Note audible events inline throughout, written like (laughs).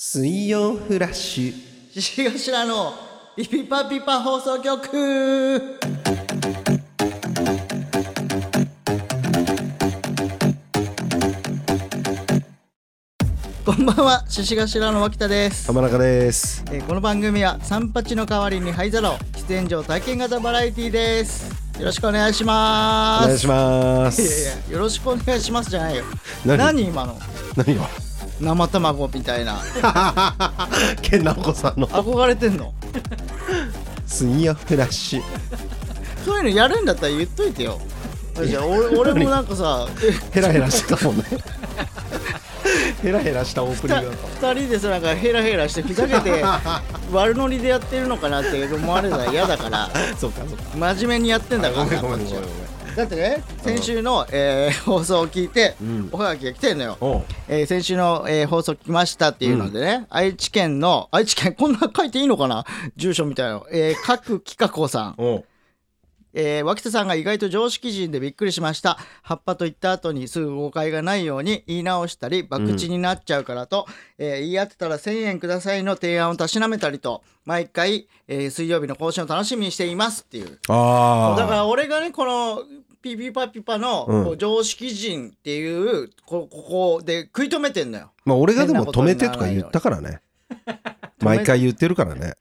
水曜フラッシュ。獅子頭のピピパピパ放送局。こんばんは獅子頭の脇田です、浜中です。えーこの番組は三八の代わりに灰皿を出演上体験型バラエティーです。よろしくお願いしおます。願いしまいすやいやよろしくお願いしますじゃないよ。何？何今の？何が？生卵みたいな。(laughs) 健直子さんの。憧れてんの？水曜フラッシュ。そういうのやるんだったら言っといてよ。じゃあ俺俺もなんかさヘラヘラしてたもんね。ヘラヘラしたオープニングだった2人でさなんかヘラヘラしてふざけて悪ノリでやってるのかなって思われたら嫌だから。(laughs) そうかそうか。真面目にやってんだからごめんごめんごめんごめんだってね先週の、えー (laughs) 放送を聞いて、ん。おはがきが来てんのよ、えー先週の、えー放送来ましたっていうのでね、愛知県の愛知県こんな書いていいのかな？住所みたいなの、えー、各企画子さんえー、脇田さんが意外と常識人でびっくりしました。葉っぱと言った後にすぐ誤解がないように言い直したり博打になっちゃうからと、えー言い合ってたら1000円くださいの提案をたしなめたりと毎回、えー水曜日の更新を楽しみにしていますっていう。ああだから俺がねこのピピパピパの、常識人っていうこここで食い止めてんのよ。まあ俺がでも止めてとか言ったからね。(laughs) 毎回言ってるからね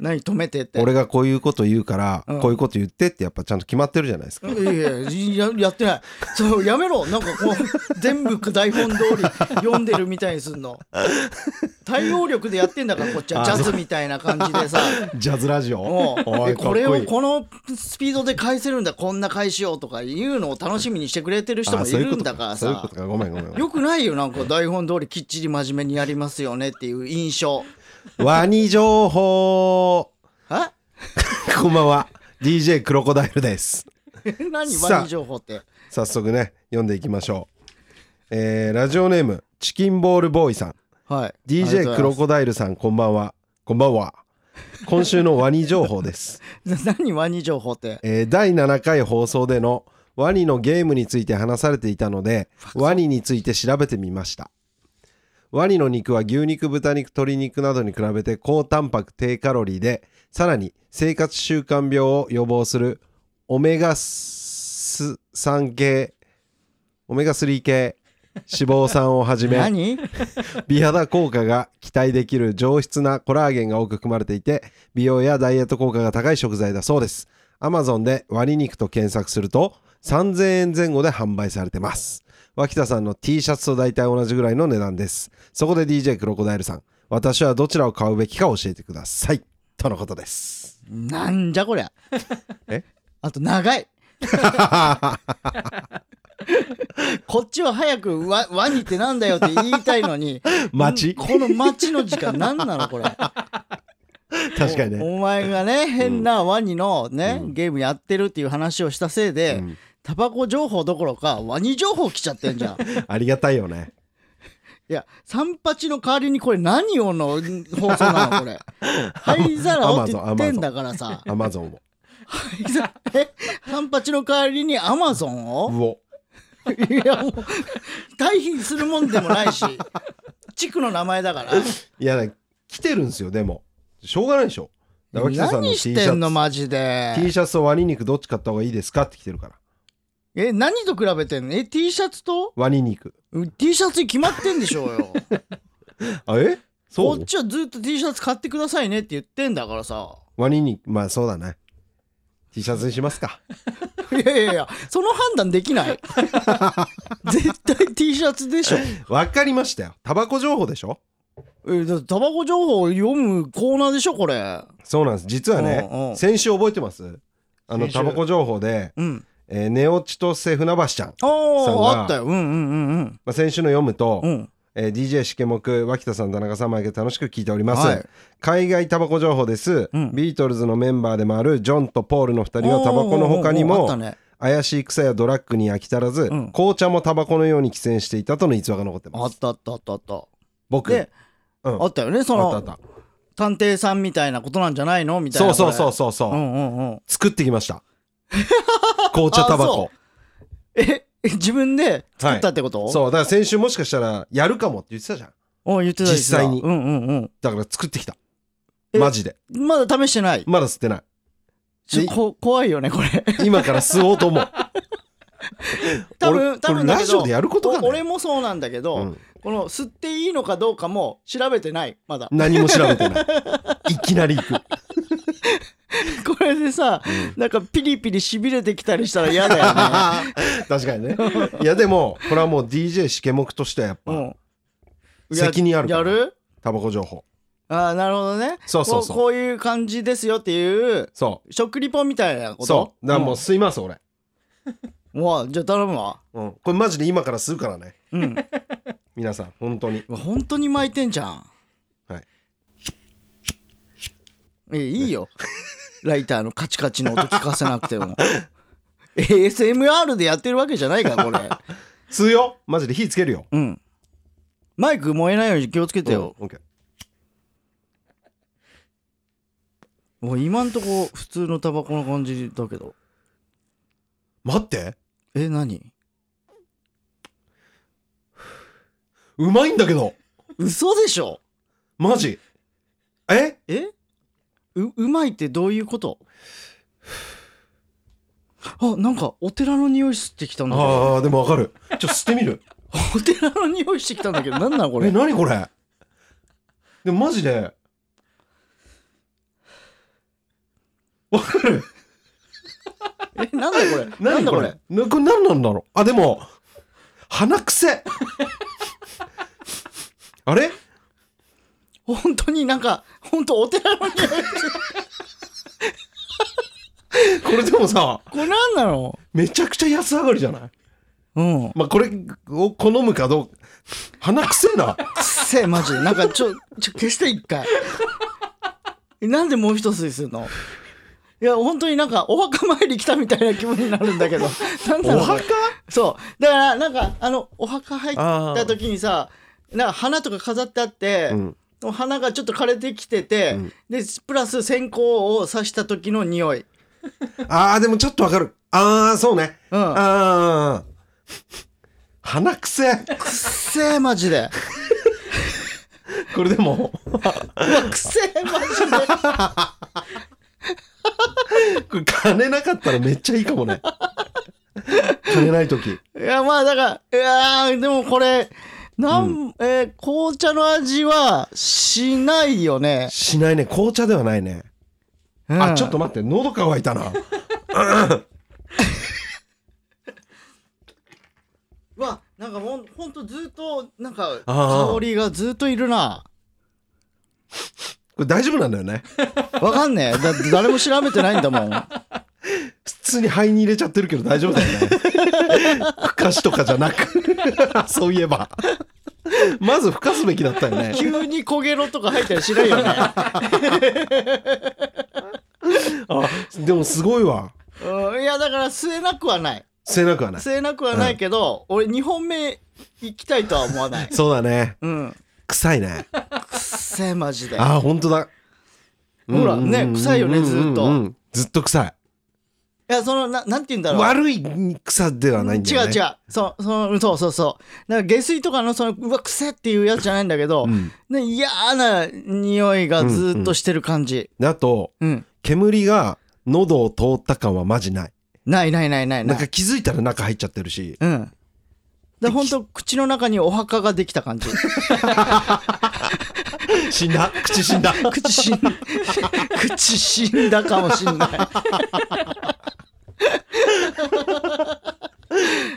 何止めてって。俺がこういうこと言うからうん。こういうこと言ってってやっぱちゃんと決まってるじゃないですか。いやいやややってない。そうやめろ。なんかこう全部台本通り読んでるみたいにすんの。対応力でやってんだからこっちは。あジャズみたいな感じでさ。(laughs) ジャズラジオ？これをこのスピードで返せるんだこんな返しようとかいうのを楽しみにしてくれてる人もいるんだからさ。よくないよなんか台本通りきっちり真面目にやりますよねっていう印象ワニ情報。は (laughs) こんばんは。DJ クロコダイルです。(laughs) 何さあワニ情報って？早速ね読んでいきましょう、えーラジオネームチキンボールボーイさん。はい。DJ クロコダイルさんこんばんは。こんばんは。今週のワニ情報です、(laughs) 何ワニ情報って？えー第7回放送でのワニのゲームについて話されていたのでワニについて調べてみましたワニの肉は牛肉豚肉鶏肉などに比べて高タンパク低カロリーでさらに生活習慣病を予防するオメガス3系オメガ3系脂肪酸をはじめ何？美肌効果が期待できる上質なコラーゲンが多く含まれていて美容やダイエット効果が高い食材だそうです。Amazon でワニ肉と検索すると3000円前後で販売されてます脇田さんの T シャツと大体同じぐらいの値段です。そこで DJ クロコダイルさん私はどちらを買うべきか教えてください。とのことです。なんじゃこりゃ。え？あと長い。こっちは早くワワニってなんだよって言いたいのに。待ち？んこの待ちの時間何なのこれ。確かにね。おお前がね変なワニのね、ゲームやってるっていう話をしたせいで、うんタバコ情報どころかワニ情報来ちゃってんじゃん。い (laughs) ありがたいよね。や三八の代わりにこれ何をの放送なのこれ。(laughs) 灰皿をって言ってんだからさ。Amazon を。灰皿え？三八の代わりにアマゾンを？うおいやもう対比するもんでもないし。地区の名前だから。いや来てるんですよでも。しょうがないでしょ。T 何シしてんのマジ T でシャツとワニ肉どっち買った方がいいですかって来てるからえ何と比べてんの？え T シャツと？ワニ肉。うん T シャツに決まってんでしょうよ。(laughs) あえ？そう？こっちはずっと T シャツ買ってくださいねって言ってんだからさ。ワニ肉。まあそうだね。T シャツにしますか。(laughs) いやいやいやその判断できない。(laughs) 絶対 T シャツでしょ。わかりましたよ。タバコ情報でしょ？えだってタバコ情報を読むコーナーでしょこれ。そうなんです。実はうんうねん。先週覚えてます？あの先週。タバコ情報で、うんえーネオチトセ船橋ちゃん、あさんがああったよ。うんうんうんまあ、先週の読むと、うん。うんえー DJ しけもく脇田さん田中さん毎回楽しく聞いております、はい。海外タバコ情報です、うん。ビートルズのメンバーでもあるジョンとポールの2人はタバコの他におーおーおーあもったね。怪しい草やドラッグに飽き足らず、うん。紅茶もタバコのように喫煙していたとの逸話が残ってあます。ったあったあったあった。僕。で、うん。あったよね。そのあったあった。探偵さんみたいなことなんじゃないの？みたいな。そうそうそうそうそう、うんうんうん。作ってきました (laughs) 紅茶タバコ。え自分で作ったってこと、そうだから先週もしかしたらやるかもって言ってたじゃん。お言ってた実際に。うんうんだから作ってきた。えマジで。うんまだ試してない？まだ吸ってない。ちょこ怖いよねこれ。今から吸おうと思う。(laughs) 多分多分ラジオでやることか俺もそうなんだけど、うん。この吸っていいのかどうかも調べてないまだ。何も調べてない。いきなり行く (laughs) これでさ、なんかピリピリしびれてきたりしたら嫌だよね。(laughs) 確かにね。いやでもこれはもう DJ しけもくとしてはやっぱうん。責任あるから。やる？タバコ情報。ああなるほどね。そうそうそう。ここういう感じですよっていうそ食リポみたいなこと？うそう。だからもう吸います俺。うんうわじゃあ頼むわ。うん。これマジで今から吸うからね。うん。皆さん本当に。本当に巻いてんじゃん。はい。えいいよ (laughs) ライターのカチカチの音聞かせなくても。ASMR でやってるわけじゃないからこれ。吸うよマジで火つけるよ。うん。マイク燃えないように気をつけてよ、うんもう今んとこ普通のタバコの感じだけど。待って。え何？うまいんだけど。嘘でしょ？マジ。え？え？ううまいってどういうこと？あなんかお寺の匂いしてきたんだけど。ああでもわかる。ちょっと吸ってみる。(laughs) お寺の匂いしてきたんだけど。(laughs) なんなのこれ？え何これ？でもマジで。わかる。(laughs) えなんだこれ？なん何こだこれ？れなこれ何なんだろう？あでも鼻癖あれ？本当になんか本当お寺の匂いこれでもさこれなんなのめちゃくちゃ安上がりじゃない？うん。まあこれを好むかどう？か鼻癖な。くっせえマジ。でなんかちょちょ消して一回。えなんでもう一吸いするの？いや本当になんかお墓参り来たみたいな気分になるんだけど。なんだろうこ墓？そう。だからなんかあのお墓入った時にさなんか花とか飾ってあって、うん花がちょっと枯れてきてて、うん。でプラス線香を刺した時の匂い、(laughs) あーでもちょっとわかる。ああそうね。うん、ああ鼻癖くっせえマジで。(laughs) これでも。うわくっせえマジ (laughs) これ金なかったらめっちゃいいかもね。金ない時。でいやまあだからいやーでもこれなん、えー紅茶の味はしないよね、しないね。紅茶ではないね、うん。あちょっと待って。喉乾いたな。う (laughs) わなんかほんほんとずっとなんかあー。香りがずっといるな。これ大丈夫なんだよね。わかんねえ。だって誰も調べてないんだもん。普通に肺に入れちゃってるけど大丈夫だよね。(laughs) ふかしとかじゃなく。(laughs) そういえば (laughs) まずふかすべきだったよね。(laughs) 急に焦げろとか入ったりしないよね。(laughs) あでもすごいわ。うんいやだから吸えなくはない。吸えなくはない。吸えなくはないけど、俺2本目行きたいとは思わない。そうだね。うん。臭いね。くっせえマジで。あ本当だ。ほらね臭いよねずっとうんうん。ずっと。臭いいやそのななんて言うんだろう。悪い草ではないんだよね。違う違う。そうそのそうそうそう。なんか下水とかのそのうわくせっていうやつじゃないんだけど、うん。な匂いがずっとしてる感じ。であとうん、煙が喉を通った感はマジない。ないないないないなんか気づいたら中入っちゃってるし。うん。で本当口の中にお墓ができた感じ (laughs) 死んだ。口死んだ。(laughs) 口死ん口死んだかもしんない。(laughs)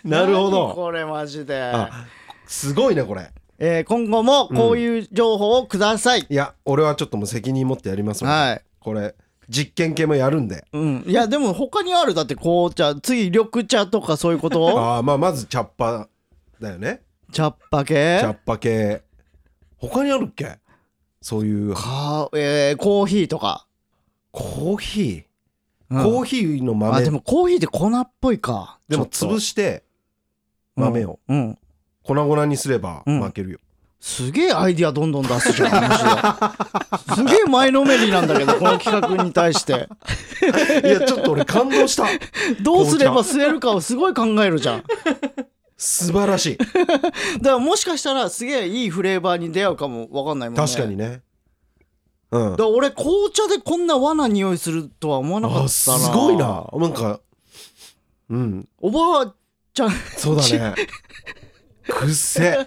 なるほ何どこれマジで、あすごいねこれ。えー今後もこういう情報をください、いや俺はちょっともう責任持ってやりますのではい。これ実験系もやるんで。うん、いやでも他にある。だって紅茶次緑茶とかそういうこと？(laughs) あーまあまず茶っ葉だよね。茶っ葉系？茶っ葉系。他にあるっけ？そういう。か、えーコーヒーとか、コーヒー、うん。コーヒーの豆？あでもコーヒーって粉っぽいか。でも潰して豆を。うん、うん粉々にすればうん。負けるよ、すげえアイディアどんどん出すじゃん (laughs) すげえ前のめりなんだけどこの企画に対して。(laughs) いやちょっと俺感動した。(laughs) どうすれば吸えるかをすごい考えるじゃん素晴らしい。(laughs) だからもしかしたらすげえいいフレーバーに出会うかもわかんないもんね。確かにね。うん。だから俺紅茶でこんな和な匂いするとは思わなかったな。あすごいな。なんかうん。おばあちゃん。そうだね。(laughs) くっせ。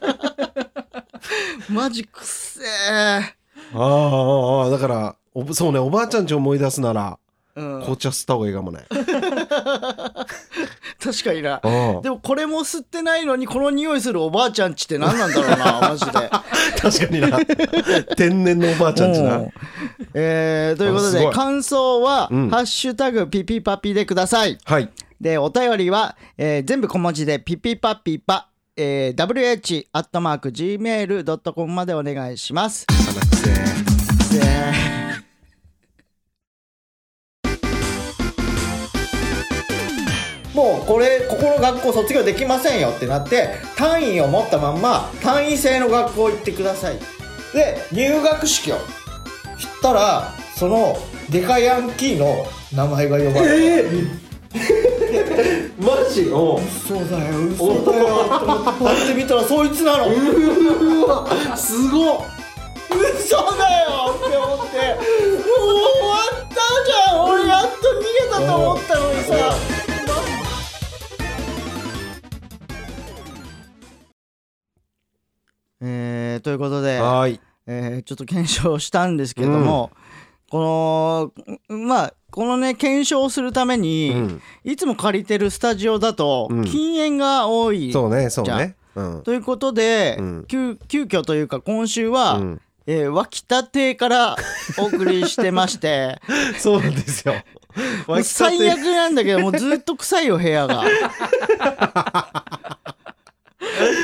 マジくっせえああああだからおそうねおばあちゃんち思い出すならうん、紅茶吸った方がいいかもね。(laughs) 確かにな。でもこれも吸ってないのにこの匂いするおばあちゃんちって何なんだろうな (laughs) マジで。確かにな。天然のおばあちゃんちうなん。えーということあすごい。で感想は「うん。ハッシュタグピピパピ」でください。はい。でお便りは、えー全部小文字でピピパピパ、えー、wh.gmail.com までお願いします。鼻くせでもうこれここの学校卒業できませんよってなって単位を持ったまんま単位制の学校行ってください。で入学式を。したらそのデカヤンキーの名前が呼ばれる、(laughs) マジ？お嘘だよ嘘だよ。と思ってパッて見たらそいつなの。うわすごっ。嘘だよって思って。もう終わったじゃん。俺やっと逃げたと思ったのにさえー、ということで、はーい。えーちょっと検証したんですけども、このまあこのね検証するために、うん。いつも借りてるスタジオだとうん。禁煙が多い、そうねそうね。うん。ということで、うん。急急遽というか今週は、うん。えー脇田邸からお送りしてまして (laughs) そうなんですよ。最悪なんだけどもうずっと臭いよ部屋が。(laughs)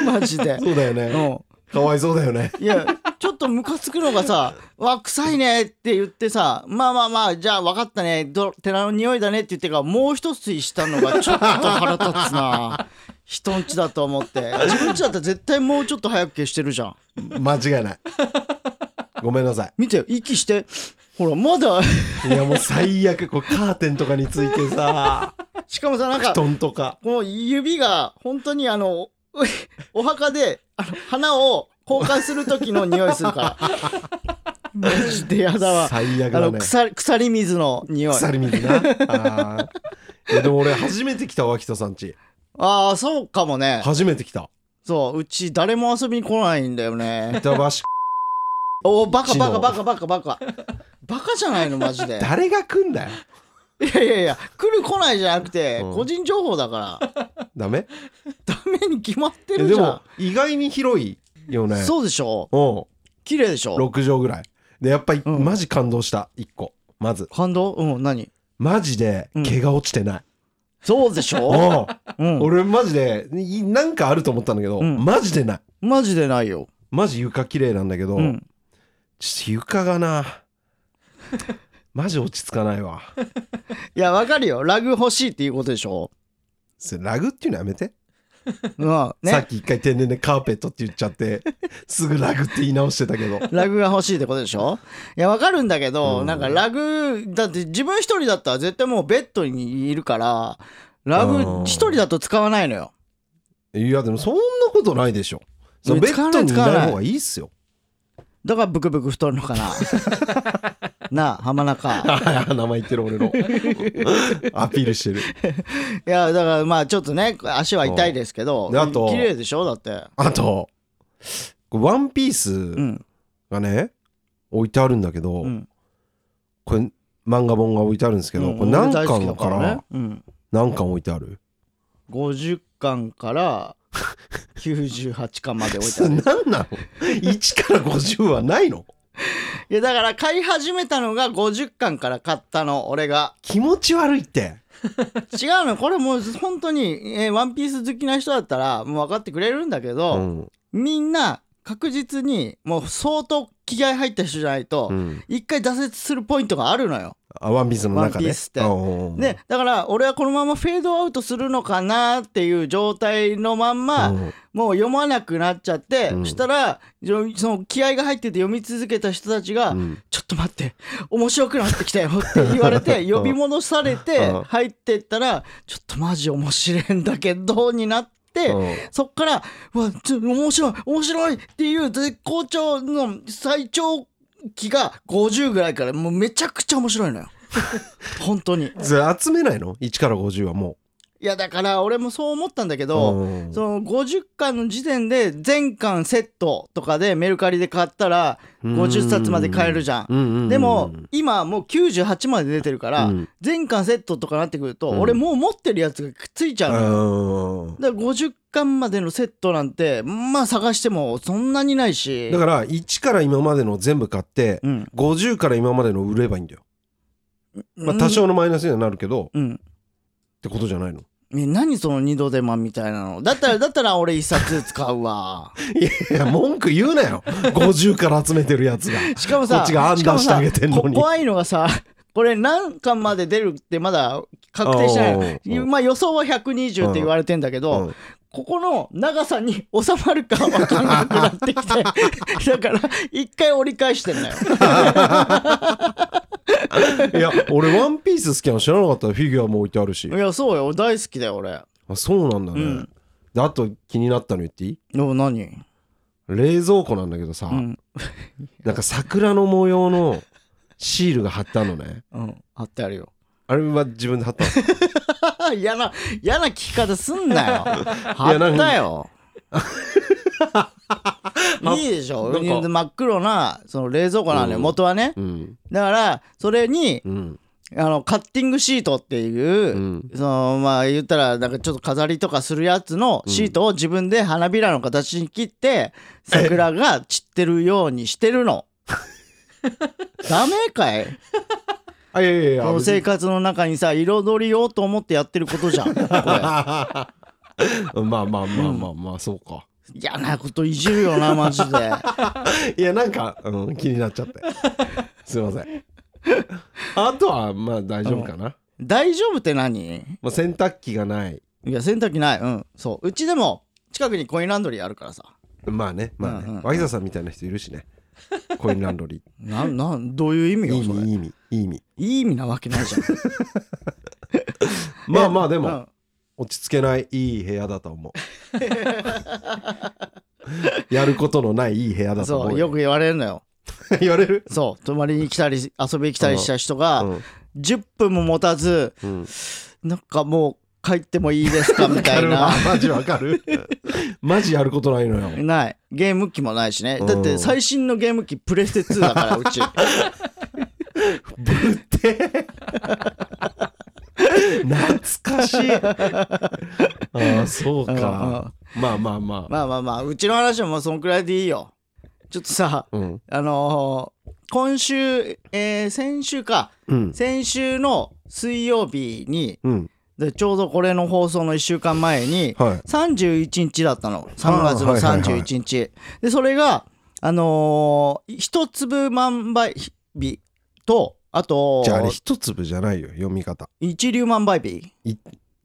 マジで、そうだよね。うかわいそうだよね。ん、いやちょっとムカつくのがさ「(laughs) わ臭いね」って言ってさ「まあまあまあじゃあ分かったねど寺の匂いだね」って言ってからもう一吸いしたのがちょっと腹立つな。(laughs) 人んちだと思って。自分ちだったら絶対もうちょっと早く消してるじゃん。間違いない。ごめんなさい。見てよ息して。ほらまだ。いやもう最悪こうカーテンとかについてさ。しかもさなんか布団とか。この指が本当にあのお (laughs) お墓であの花を交換する時の匂いするから。マジでやだわ。あの最悪だね。腐り腐り水の匂い。腐り水な。(laughs) あー。いやでも俺初めて来た脇田さんち。ああそうかもね。初めて来た。そううち誰も遊びに来ないんだよね。板橋。おバカバカバカバカバカ。バカじゃないのマジで。誰が来んだよいやいやいや来る来ないじゃなくて、うん。個人情報だから。(laughs) ダメ？ダメに決まってえでもるじゃん。意外に広いよね。そうでしょ？う綺麗でしょ？ん6畳ぐらい。でやっぱりうん。マジ感動した。1個。まず。感動？うん何？マジで毛が落ちてない、そうでしょ、うん。うん、俺マジでいなんかあると思ったんだけど、うん。マジでない。マジでないよ。マジ床綺麗なんだけど、うん。ちょっと床がなマジ落ち着かないわ (laughs) いや、わかるよ。ラグ欲しいっていうことでしょ？それラグっていうのやめて、うん。さっね。き一回天然でカーペットって言っちゃってすぐラグって言い直してたけどラグが欲しいってことでしょ？いや、わかるんだけど、うんなんかラグ、だって自分一人だったら絶対もうベッドにいるから、ラグうん一人だと使わないのよ。いやでもそんなことないでしょベッドにいない方がいいっすよだからブクブク太るのかな。(laughs) なあ、浜中。名前言ってる俺のアピールしてる (laughs) いや、だからまあちょっとね、足は痛いですけど、であと綺麗でしょ？だって。あとワンピーうスん。がね置いてあるんだけど、うん。これ漫画本が置いてあるんですけど、うんこれ何巻だからね。うん。何巻置いてある？50巻から (laughs) 98巻まで置いてある。何なの ?1 から50はないの？いやだから買い始めたのが50巻から買ったの俺が気持ち悪いって違うのこれもう本当に、えーワンピース好きな人だったらもう分かってくれるんだけうど、んみんな確実にもう相当気合入った人じゃないとうん一回挫折するポイントがあるのよ。あワンピースの中で。ワンピースって。うんでだから俺はこのままフェードアウトするのかなっていう状態のまんま、うん。もう読まなくなっちゃって、うん。そしたらよその気合が入ってて読み続けた人たちが、うん。ちょっと待って面白くなってきたよって言われて (laughs) 呼び戻されてうん。入ってったらちょっとマジ面白いんだけどになっって、うん。そっからうわちょ面白い面白いっていう絶好調の最長期が50ぐらいからもうめちゃくちゃ面白いのよ。本当に。(laughs) 集めないの ?1 から50はもいやだから俺もそう思ったんだけう。ど、うん。その50巻の時点で全巻セットとかでメルカリで買ったら50冊まで買えるじゃん。うんうんうんでも今もう98まで出てるから、うん。全巻セットとかなってくると、うん。俺もう持ってるやつがくっついちゃうのよ。うん。だから50巻までのセットなんてまあ探してもそんなにないし。だから1から今までの全部買ってうん。50から今までの売ればいいんだよ。まあ多少のマイナスにはなるけどうん。ってことじゃないの？え何その二度手間みたいなの。だったらだったら俺一冊使うわ。(laughs) いや文句言うなよ。50から集めてるやつが。しかもさこっちが案出してあげてんのに。怖いのがさこれ何巻まで出るってまだ確定してない。まあ予想は120って言われてんだけど、うん。ここの長さに収まるか分かんなくなってきて (laughs) だから一回折り返してんだよ (laughs) (laughs) いや俺ワンピース好きなの知らなかったよフィギュアも置いてあるし。いやそうよ。大好きだよ俺。あそうなんだね、うん。であと気になったの言っていい？お何？冷蔵庫なんだけどさ、うん。(laughs) なんか桜の模様のシールが貼ってあるのね。うん。貼ってあるよ。あれは自分で貼ったの？(laughs) 嫌な嫌な聞き方すんなよ。貼なんったよいいでしょ？真っ黒なその冷蔵庫なのよ、うん。元はね。うん。だからそれにうん。あのカッティングシートっていう、うん。そのまあ言ったらなんかちょっと飾りとかするやつのシートを自分で花びらの形に切って桜が散ってるようにしてるの。(laughs) ダメかい？あいやいやいやこの生活の中にさ彩りようと思ってやってることじゃんこれ。(laughs) まあまあまあまあまあそうか嫌なこといじるよな (laughs) マジで。いやなんか、うん、気になっちゃって。(laughs) すいません。あとはまあ大丈夫かな、大丈夫って何？まあ、洗濯機がない。いや洗濯機ない。うん。そう。うちでも近くにコインランドリーあるからさ。まあねまあね、うんうんうん。脇田さんみたいな人いるしね。コインランドリ (laughs) なんなんどういう意味ーいいよいい意味いい意味。いい意味なわけないじゃん。まあまあでも、うん落ち着けないいい部屋だと思う。やることのないいい部屋だと思そううよく言われるのよ。(laughs) 言われる？そう泊まりに来たり遊びに来たりした人がうん。10分も持たずうん。なんかもう帰ってもいいですかみたいな。わかるわ。マジわかる。マジやることないのよ。ない。ゲーム機もないしね。うん。だって最新のゲーム機プレステ2だからうち (laughs) 懐かしい。(laughs) ああそううんうん。かまあまあまあ。まあまあまあうちの話はもうそんくらいでいいよ。ちょっとさうん。あのー今週、えー先週か。うん。先週の水曜日にうん。でちょうどこれの放送の1週間前にはい。31日だったの。3月のはいはいはい。31日、でそれがあのー一粒万倍日とあとじゃああれ一粒じゃないよ読み方。一粒万倍日。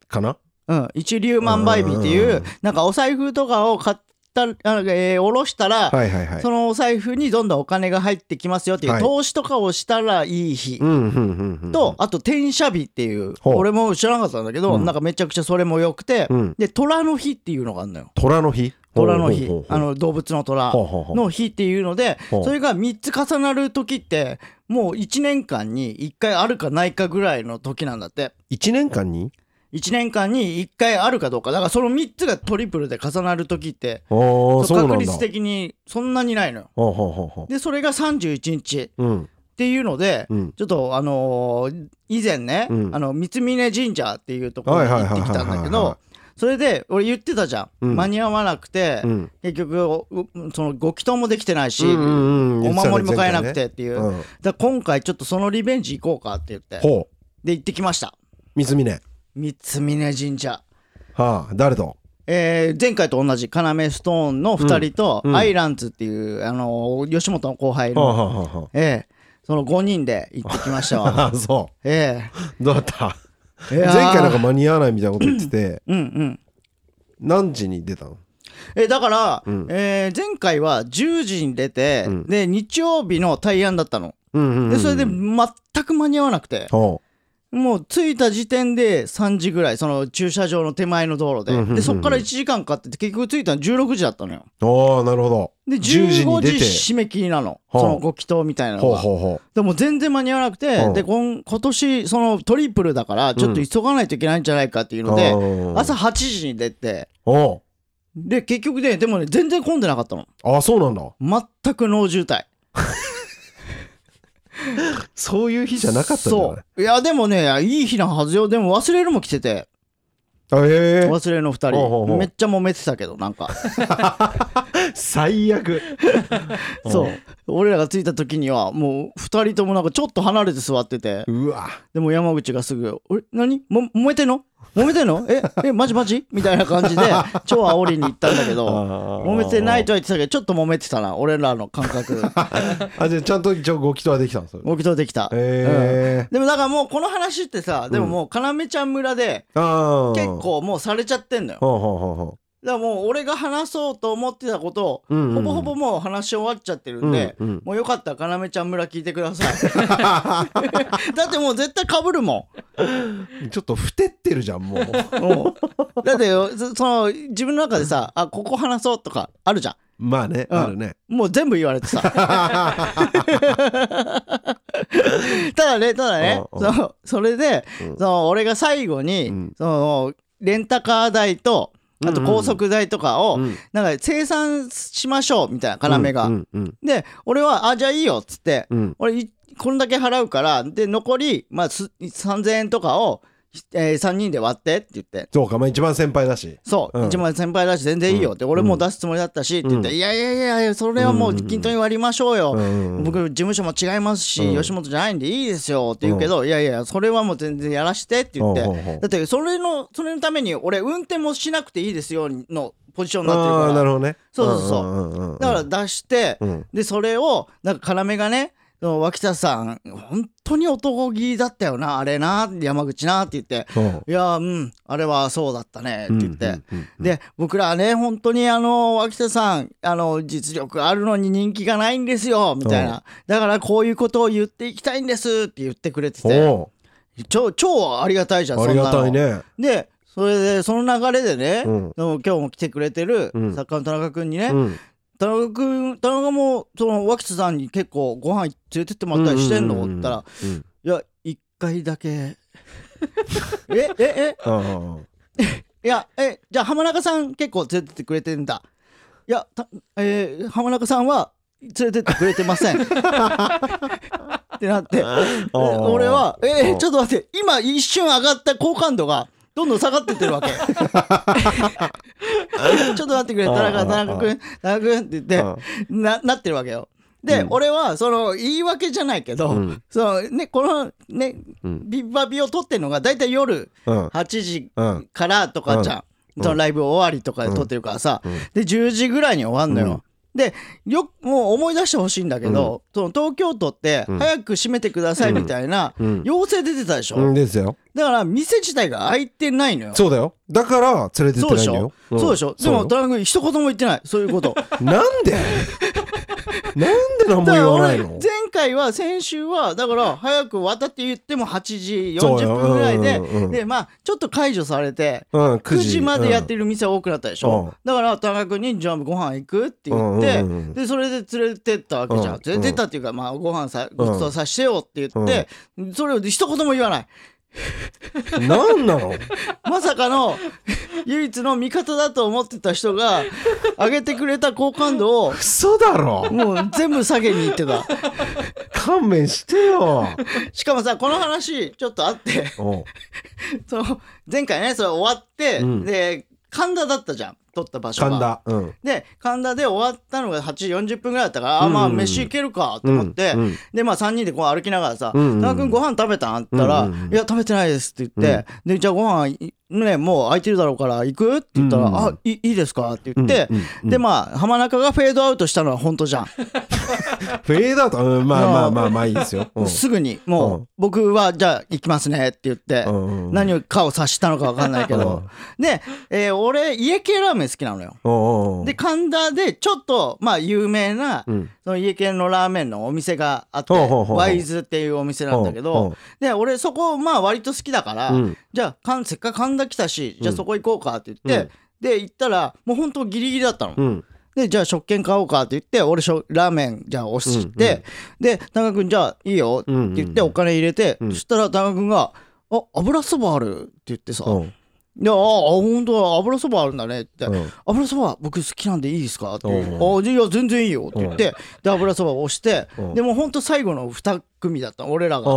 かな？うん一粒万倍日っていうなんかお財布とかを買ったあえー下ろしたら、はいはいはい。そのお財布にどんどんお金が入ってきますよっていう、はい。投資とかをしたらいい日、うんうんうんうんとあと転写日っていう俺も知らなかったんだけど、うん。なんかめちゃくちゃそれもよくて、うん。で虎の日っていうのがあるのよ。虎の日？虎の日。あの動物の虎の日っていうのでそれが3つ重なる時ってもう1年間に1回あるかないかぐらいの時なんだって。一年間に？1年間に1回あるかどうか。だからその3つがトリプルで重なる時ってああそうなんだ。確率的にそんなにないのよ。ほうほうほうほでそれが31日っううん。ていうのでうん。ちょっとあのー以前ね、うん。あの三峯神社っていうところに行ってきたんだけどそれで俺言ってたじゃん、うん。間に合わなくて、うん。結局そのご祈祷もできてないし、うんうんうん。お守りも買えなくてっていう、うん。今回ちょっとそのリベンジ行こうかって言ってで行ってきました。三峰。三峯神社。はあ誰と？えー前回と同じ要ストーンの2人と、アイランズっていう、あのー吉本の後輩の、はあはあはあはええその5人で行ってきましたわ。あ (laughs) あそえ。うどうだった？前回なんか間に合わないみたいなこと言ってて。うんうん。何時に出たの？えだから、うん。えー前回は10時に出て、うん。で日曜日の対案だったの。うんうんうんでそれで全く間に合わなくて。ほもう着いた時点で3時ぐらいその駐車場の手前の道路で、うんうんうんうん。でそっから1時間かかってて結局着いたの16時だったのよ。ああなるほど。で10時に15出て。時締め切りなの。はあ。そのご祈祷みたいなのほうがほうほでも全然間に合わなくて、うんで今今年そのトリプルだからちょっと急がないといけないんじゃないかっていううので、あ朝8時に出て。おで結局ねでもね全然混んでなかったの。あそうなんだ。全くノー渋滞そういう日じゃなかったんじゃないそう。いやでもねいい日なはずよ。でも忘れるも来てて。あええ。忘れの2ほうほうほう。人めっちゃ揉めてたけどなんか。最悪。(laughs) そう。俺らが着いた時にはもう2人ともなんかちょっと離れて座ってて。うわ。でも山口がすぐ「え何？も揉めてんの？揉めてんの？ええマジマジ?」みたいな感じで (laughs) 超煽りに行ったんだけど揉めてないとは言ってたけどちょっと揉めてたな俺らの感覚。(laughs) あじゃあちゃんと一応ご祈祷はできたんですよご祈祷できた、ええでもだからもうこの話ってさでももう要ちゃん村で結構もうされちゃってんのよほうほうほうほだからもう俺が話そうと思ってたことをううんうん。ほぼほぼもう話し終わっちゃってるんで、うんうん。もうよかったら要ちゃん村聞いてください。(laughs) だってもう絶対かぶるもちょっとふてってるじゃんもう。だってそその自分の中でさあここ話そうとかあるじゃん。まあねうん。あるね。もう全部言われてさ。ただねただねそのそれで、うん。その俺が最後に、うん。そのレンタカー代とあと高速代とかを、うん。なんか生産しましょうみたいな要が、で俺は「あじゃあいいよ」っつって、うん。俺いこんだけ払うからで残り、まあ、す3000円とかを、え3人で割ってって言って。そうかまあ一番先輩だし。そう、うん。一番先輩だし全然いいよって、俺もう出すつもりだったしって言って、うん。いやいやいやいやそれはもう均等に割りましょうよ、うん。僕事務所も違いますし、うん。吉本じゃないんでいいですよって言うけど、いやいやそれはもう全然やらしてって言って、だってそれのそれのために俺運転もしなくていいですよのポジションになってるから。なるほどね。そうそうそう。だから出して、うん。でそれをなんか要がね脇田さん本当に男気だったよなあれな山口なって言って。いやうんあれはそうだったねって言って、うんうんうんで僕らはね本当にあの脇田さんあの実力あるのに人気がないんですよみたいな。だからこういうことを言っていきたいんですって言ってくれてて。お超超ありがたいじゃんうありがたいそんなのね。でそれでその流れでね、うん。今日も来てくれてるうん。作家の田中君にね、うん田中君田中もその脇田さんに結構ご飯連れてってもらったりしてんの？って言ったら「うん。いや一回だけ。えええ？(laughs) (laughs) いやえじゃあ浜中さん結構連れてってくれてんだ。いやたえー浜中さんは連れてってくれてません。(laughs) ってなって。で俺はえー、ちょっと待って今一瞬上がった好感度がどんどん下がってってるわけ。(laughs) ちょっと待ってくれ。田中田中君田中君って言ってななってるわけよ。で、うん。俺はその言い訳じゃないけど、うん。そのねこのねうん。ビバビを撮ってるのが大体夜うん。8時うんからとかじゃん、うん。そのライブ終わりとかで撮ってるからさ、うん。で10時ぐらいに終わんのよ。でよもう思い出してほしいんだけど、その東京都ってうん。早く閉めてくださいみたいなうん。要請出てたでしょ、うんですよ。だから店自体が開いてないのよ。そうだよ。だから連れてってないんだよ。そうでしょ、でも田中君一言も言ってない。そういうこと。(laughs) なんで？なんで何も言わないの？俺前回は先週はだから早く渡って言っても8時40そうよ。分ぐらいで、うんうんうんでまあちょっと解除されてうん9時。までやってる店多くなったでしょ、うん。だから田中君に「じゃあご飯行く?」って言って、うんうんうんでそれで連れてったわけじゃん、うん。連れてったっていうか、まあご飯さごちそうさせてよって言って、それを一言も言わないなんなの？まさかの唯一の味方だと思ってた人が上げてくれた好感度を嘘だろ。もう全部下げに行ってた。勘弁してよ。しかもさこの話ちょっとあって。(laughs) その前回ねそれ終わって、うん。で神田だったじゃん撮った場所が。神田うん。で神田で終わったのが8時40分ぐらいだったから、あうん。まあ飯行けるかと思って、うん。うん。でまあ3人でこう歩きながらさ「うんうん田中君ご飯食べた？ん?」って言ったら「うんうんうんいや食べてないです」って言って、でじゃあご飯いねもう空いてるだろうから行く？って言ったら「うんうんあいいいですか?」って言って、うんうんうん。でまあ浜中がフェードアウトしたのは本当じゃん、(laughs) フェードアウト。うんまあまあまあまあいいですよ。うん。すぐにもう、うん。僕はじゃあ行きますねって言って、何かを察したのか分かんないけど、で、えー俺家系ラーメンン好きなのよ。で神田でちょっとまあ有名な、うん。その家系のラーメンのお店があってワイズっていうお店なんだけど。で俺そこまあ割と好きだから、うん。じゃあかんせっかく神田来たしじゃあそこ行こうかって言って、うん。で行ったらもうほんとギリギリだったの。うんでじゃあ食券買おうかって言って俺しょラーメンじゃあ押して、で田中君じゃあいいよって言ってお金入れて、うん。そしたら田中君が「あ油そばある」って言ってさ「うん。でああ本当だ油そばあるんだね」ってうん「油そば僕好きなんでいいですか?」って言ううんあいや全然いいよ」って言ってで油そばを押してうん。でもほんと最後の2組だったの俺らが。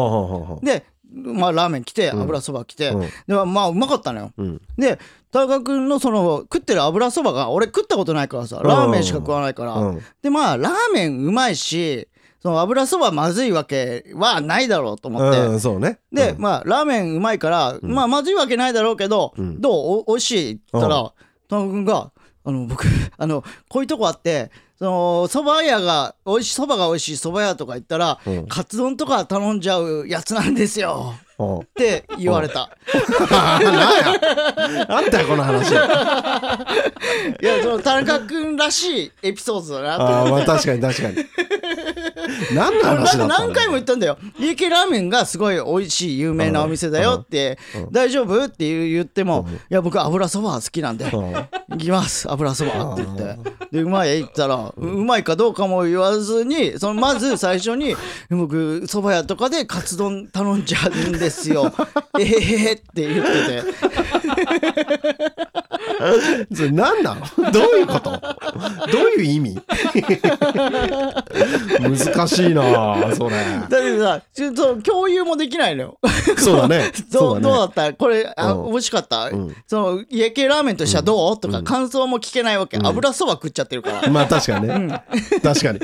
でまあラーメン来てうん。油そば来てうん。でまあうまかったのよ。うん。で田中君のその食ってる油そばが俺食ったことないからさラーメンしか食わないから、うん。でまあラーメンうまいしその油そばまずいわけはないだろうと思って、うんそうね。で、うん。まあラーメンうまいから、まあまずいわけないだろうけど、うん。どう？おおいしい？って言ったうら田中君が「あの僕あのこういうとこあってその蕎麦屋がおいしい蕎麦が美味しい蕎麦屋とか行ったら、うん。カツ丼とか頼んじゃうやつなんですよ」うん。って言われた。あん。(laughs) たよこの話。いやその田中君らしいエピソードだなと。思ってああまあ確かに確かに何の話だったの？何回も言ったんだよ。家系ラーメンがすごい美味しい有名なお店だよって。大丈夫？って言ってもいや僕油そば好きなんで。うん。行きます油そばって言って。でうまい言ったらううまいかどうかも言わずにそのまず最初に (laughs) 僕そば屋とかでカツ丼頼んじゃうんですよ。(laughs) ええって言ってて (laughs) それ何なの？どういうこと？どういう意味？難しいなそれ。だけどさちょっと共有もできないのよ。そうだね。(laughs) どそううどうだだねった？これあうん。美味しかった、ん。その家系ラーメンとしてはどう、とか感想も聞けないわけ、油そば食っちゃってるから。(laughs) まあ確かにね。確かに。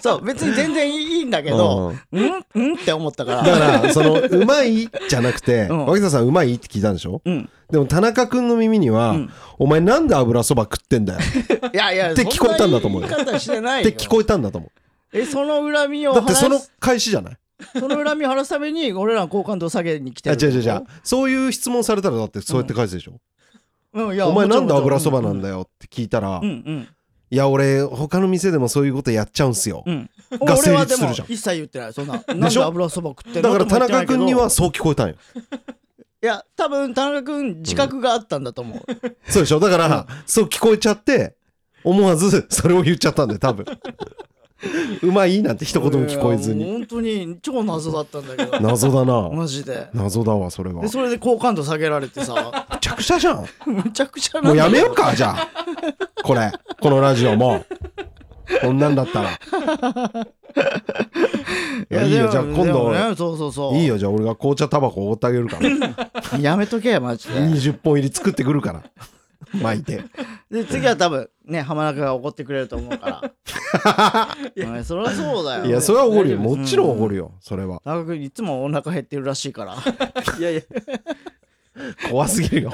そう別に全然いいんだけどうん？うん？って思ったから。だからそのうまいじゃなくてうん。脇田さんうまい？って聞いたんでしょ？うんでも田中君の耳にはお前なんで油そば食ってんだよ。(laughs) いやいやって聞こえたんだと思うよ。そんな言い方してないよ。って聞こえたんだと思う。えその恨みをだってその返しじゃない？その恨みを晴らすために俺らの好感度を下げに来てある違う違う違う。そういう質問されたらだってそうやって返すでしょ。うん。いやお前なんで油そばなんだよって聞いたらうんうん。いや俺他の店でもそういうことやっちゃうんすよ。うん。が俺はでも成立するじゃん。一切言ってない。そんななんで油そば食ってんの？だから田中君にはそう聞こえたんよいや多分田中君自覚があったんだと思う、そうでしょ？だからそう聞こえちゃって思わずそれを言っちゃったんで多分。(laughs) うまいなんて一言も聞こえずに。いやもう本当に超謎だったんだけど。謎だな。マジで。謎だわそれは。でそれで好感度下げられてさ。むちゃくちゃじゃん。(laughs) むちゃくちゃもうやめよううかじゃあ。これ。このラジオもこんなんだったら。(laughs) いやいいよじゃあ今度ね、そうそうそう。いいよじゃあ俺が紅茶タバコおごってあげるから。(laughs) やめとけよマジで。20本入り作ってくるから。巻いて。で次は多分ね浜中が怒ってくれると思うから。(laughs) うんそりゃそうだよ。いやそれはおごるよ。もちろんおごるるよそれは。田中君いつもお腹減ってるらしいから。いやいや。怖すぎるよ。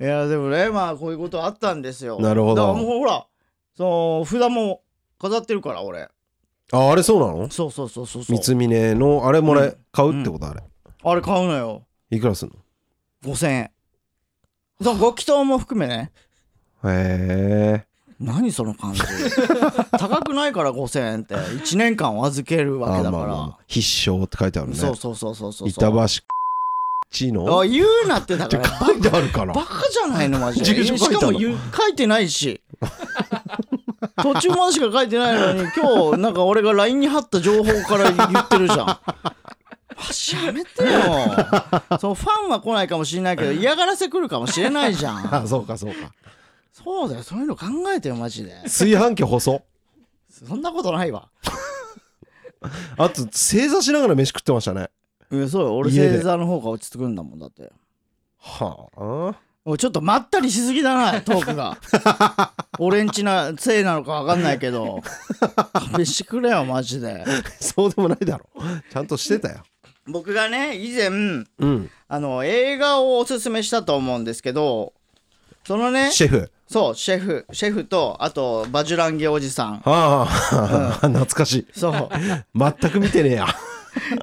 いやでもねまあこういうことあったんですよ。なるほど。だからもうほらその札も飾ってるから俺。ああれそうなの？そうそうそうそうそう。三峰のあれもらえ、うん。買うってこと？あれ。あれ買うのよ。いくらすんの？5000円。そのご祈祷も含めね。へえ。何その感じ。(laughs) 高くないから5000円って。1年間お預けるわけだから、あまあまあ必勝って書いてあるね。そうそうそうそうそう。板橋ちの？あ言うなってだってから。(laughs) 書いてあるからバカじゃないのマジで。しかも言う書いてないし途中までしか書いてないのに今日なんか俺が LINE に貼った情報から言ってるじゃん。マジやめてよ。そうファンは来ないかもしれないけど嫌がらせ来るかもしれないじゃん。(laughs) あそうかそうか。そうだよ。そういうの考えてよマジで。炊飯器細そんなことないわ。あと正座しながら飯食ってましたね。うんそうよ。俺家で。星座の方が落ち着くんだもんだって。はあちょっとまったりしすぎだなトークが。(laughs) 俺んちなせいなのか分かんないけど。勘弁してくれよマジで。(laughs) そうでもないだろ。ちゃんとしてたよ。僕がね以前うん。あの映画をおすすめしたと思うんですけどそのねシェフ。そうシェフ。シェフとあとバジュランゲおじさん。ああ、(laughs) 懐かしい。そう。全く見てねえや。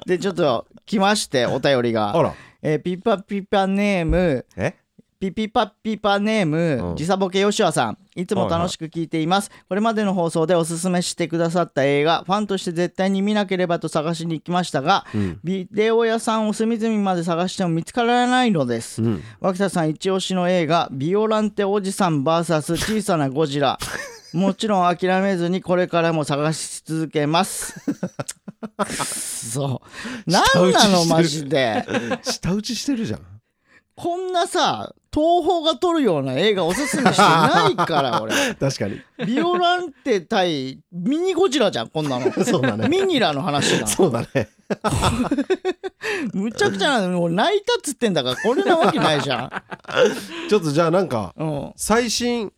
でちょっと来ましてお便りが。あら。えーピパピパネームえ？ピピパッピパネーム、うん。時差ボケよしわさん。いつも楽しく聞いています、これまでの放送でおすすめしてくださった映画ファンとして絶対に見なければと探しに行きましたが、うん。ビデオ屋さんを隅々まで探しても見つからないのです、うん。脇田さん一押しの映画「ビオランテおじさん VS 小さなゴジラ」(laughs) もちろん諦めずにこれからも探し続けます。(laughs) そなんなのマジで。舌打ちしてるじゃん。こんなさ東宝が撮るような映画おすすめしてないから俺 (laughs) 確かに。ビオランテ対ミニゴジラじゃんこんなの。(laughs) そうだね。ミニラの話じゃんそうだね。(laughs) むちゃくちゃなのもう泣いたっつってんだからこれなわけないじゃちょっとじゃあなんかんうん。最新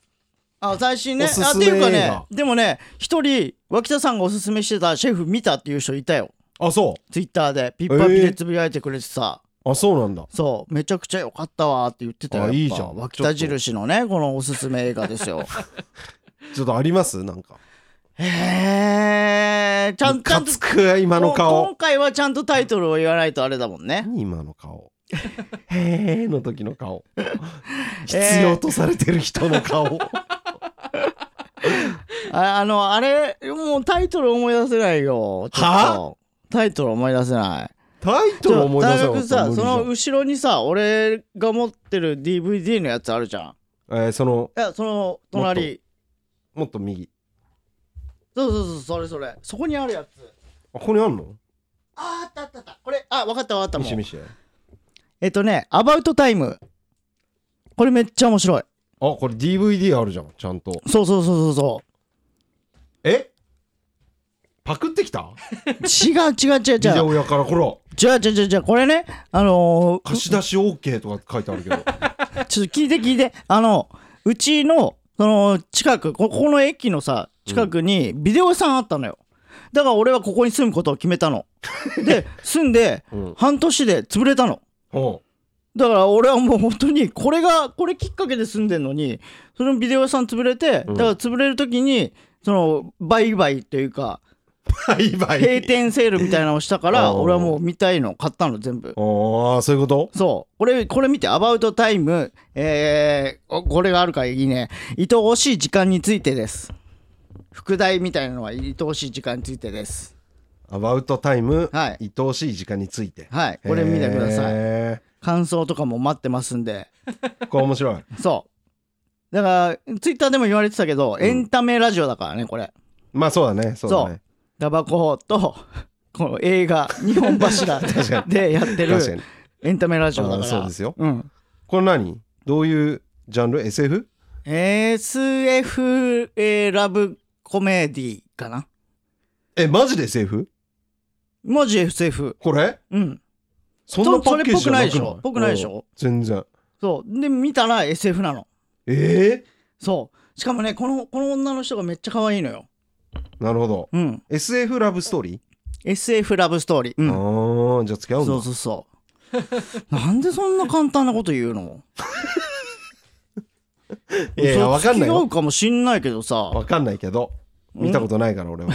あ最新ね。あっていうかねでもね一人脇田さんがおすすめしてたシェフ見たっていう人いたよ。あそツイッターで。ピッパピでつぶやいてくれてさ、うあそうなんだ。そう。めちゃくちゃ良かったわって言ってたよあいいじゃん。脇田印のねこのおすすめ映画ですよ。(laughs) ちょっとあります？なんか。へえちゃんちゃんとく今のこ顔今回はちゃんとタイトルを言わないとあれだもんね。何今の顔？へえの時の顔。(laughs) 必要とされてる人の顔。(laughs) ああのあれもうタイトル思い出せないよ。は？タイトル思い出せないタイトル思い出せなさその後ろにさ俺が持ってる DVD のやつあるじゃん。えーそのいやその隣。もっと右。そうそうそうそれそれ。そこにあるやつ。あここにあんの？あーあったあったあった。これあ分かった分かったもう見して見して。えっとね「アバウトタイム」これめっちゃ面白い。あこれ DVD あるじゃんちゃんと。そうそうそうそうそえ？パクってきた？う違う違う違う。違ビデうオ屋からこら違う違う違う違うこれねあのー貸し出し OK とか書いてあるけど。(laughs) ちょっと聞いて聞いて。あのうちのその近くこここの駅のさ近くにビデオ屋さんあったのよ。だから俺はここに住むことを決めたの。(laughs) で住んでうん。半年で潰れたの。ほだから俺はもう本当にこれがこれきっかけで住んでんのにそのビデオ屋さん潰れてうん。だから潰れる時にその売買というかうバイバイ閉店セールみたいなのをしたから俺はもう見たいの買ったの全部。ああそういうこと？そう。これこれ見て「アバウトタイム」えー、おこれがあるからいいね。愛おしい時間についてです。副題みたいなのは愛おしい時間についてです。アバウトタイム、はい。愛おしい時間について。はい。これ見てください。へ感想とかも待ってますんで。ー (laughs) これ面白い。そう。だからツイッターでも言われてたけど、エンタメラジオだからねこれ。まあそうだね。そうだねタバコとこの映画2本柱 (laughs) でやってるエンタメラジオだから。そうですよ。うん。これ何？どういうジャンル？SF? SF、えーラブコメディかな。えマジで SF? マジ SF これ？うん。そんなパッケージじゃなくそれっぽくないでしょ。ぽくないでしょ。うん全然。そう。で見たら SF なの。えそう。しかもねこのこの女の人がめっちゃ可愛いのよ。ー、なるほど。うん。SF ラブストーリー、SF ラブストーリーうん。ああじゃあ付き合うんだ。そうそうそう。(laughs) なんでそんな簡単なこと言うの？(laughs) いやいやわかんないよ。そう付き合うかもしんないけどさ。わかんないけど見たことないから俺は。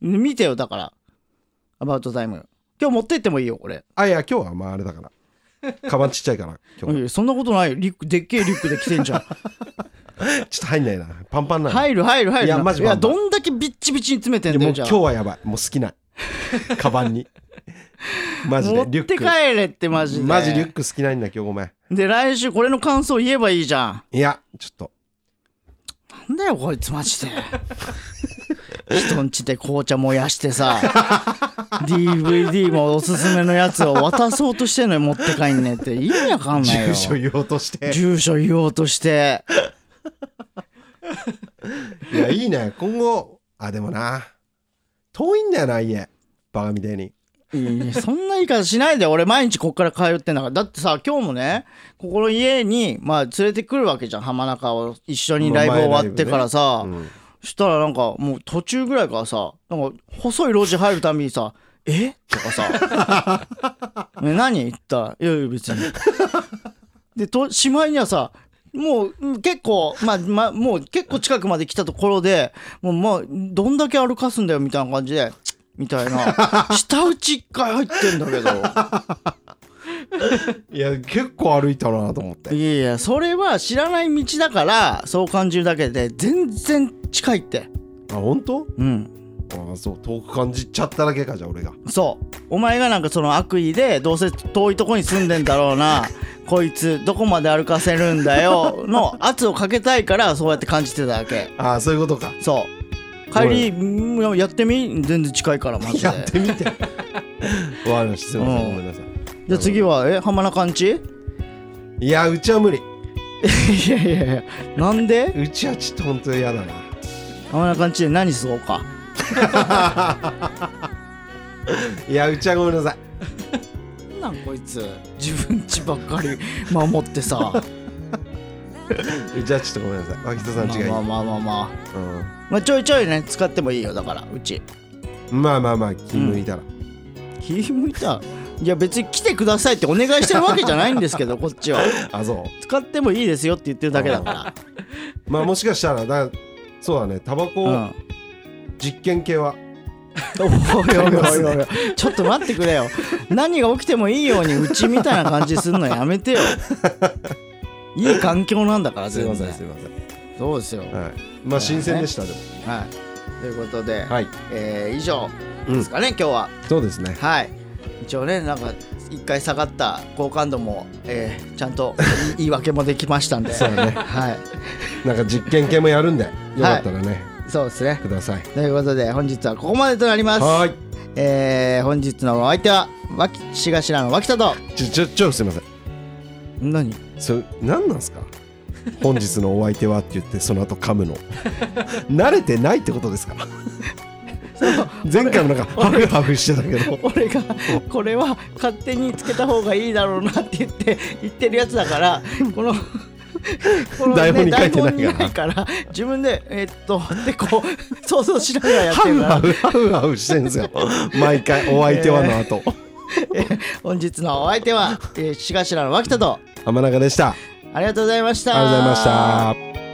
見てよだから。アバウトタイム今日持ってってもいいよこれ。あいや今日はまああれだからカバンちっちゃいから今日。そんなことない。よリュックでっけえリュックで着てんじゃん。(laughs) ちょっと入んないな。パンパンなの入る入る入る。いやマジいやどんだけビッチビチに詰めてんでもうだよじゃあ。今日はやばい。もう好きな。い (laughs) カバンに。マジ持ってで。リュック。帰れってマジで。マジリュック好きないんだ今日ごめんで来週これの感想言えばいいじゃん。いやちょっと。なんだよこいつマジで (laughs) 人んちで紅茶燃やしてさ DVD もおすすめのやつを渡そうとしてんのよ持って帰んねって。意味わかんないよ。住所言おうとして。住所言おうとして。いやいいね。今後あでもな。遠いんだよな家。バカみたいに。いやそんな言い方しないで。俺毎日こっから通ってんだから。だってさ今日もねここの家にまあ連れてくるわけじゃん。浜中を一緒にライブ終わってからさ、したらなんかもう途中ぐらいからさなんか細い路地入るたびにさ「え？とかさ「ね何?」言ったら「いやいや別に」でとしまいにはさもう結構まあまもう結構近くまで来たところでもうまあどんだけ歩かすんだよみたいな感じでみたいな。舌打ち一回入ってんだけど。(laughs) いや結構歩いたなと思って。いやいやそれは知らない道だからそう感じるだけで全然近いって。あ本当？うん。あそう遠く感じちゃっただけかじゃあ俺が。そう。お前がなんかその悪意でどうせ遠いとこに住んでんだろうな (laughs) こいつどこまで歩かせるんだよの圧をかけたいからそうやって感じてただけ。あそういうことか。そう。帰りうんやってみ？全然近いからマジで。やってみて。(laughs) わかりました。すいません。ごめんなさいじゃあ次はえ浜中んち？いやうちは無理。いやいやいやなんで？うちはちょっと本当に嫌だな。浜中んちで何すそうか。いやうちはごめんなさい。なんこいつ？自分ちばっかり守ってさ。うちはちょっとごめんなさい。脇田さん違い、まあまあまあまあまあうん。まあちょいちょいね使ってもいいよだからうち。まあまあまあ気向いたら、気向いたいや別に来てくださいってお願いしてるわけじゃないんですけどこっちは。(laughs) あそう。使ってもいいですよって言ってるだけだか (laughs) まあもしかしたらだそうだねタバら、コうん、実験系は、ちょっと待ってくれよ。何が起きてもいいようにうちみたいな感じするのやめてよ。(laughs) いい環境なんだからすいません全然すいません。そうですよ。はい。まあ新鮮でしたでも。はい。ということで、はい。えー以上ですかね、今日は。そうですね。はい一応ねなんか一回下がった好感度も、えーちゃんと (laughs) 言い訳もできましたんで。そうね。はい。なんか実験系もやるんでよかったらね、そうですね。ください。ということで本日はここまでとなります。はーい。えー本日のお相手はわきしがしらの脇田と。ちょちょちょすいません。何？それ何なんすか？本日のお相手はって言ってその後噛むの。慣れてないってことですか？前回もなんかハフハフしてたけど。俺がこれは勝手につけた方がいいだろうなって言って言ってるやつだからこのこの、台本に書いてないから。自分でえーっとでこう想像しながらやってるから。ハフハフハフしてんですよ毎回お相手はの後本日のお相手は、えー、しがしらの脇田と浜中でしたあありがとうございましたりがとうございました